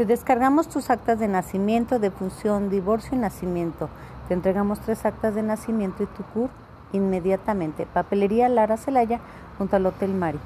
Te descargamos tus actas de nacimiento, de función, divorcio y nacimiento. Te entregamos tres actas de nacimiento y tu CUR inmediatamente. Papelería Lara Celaya junto al Hotel Mari.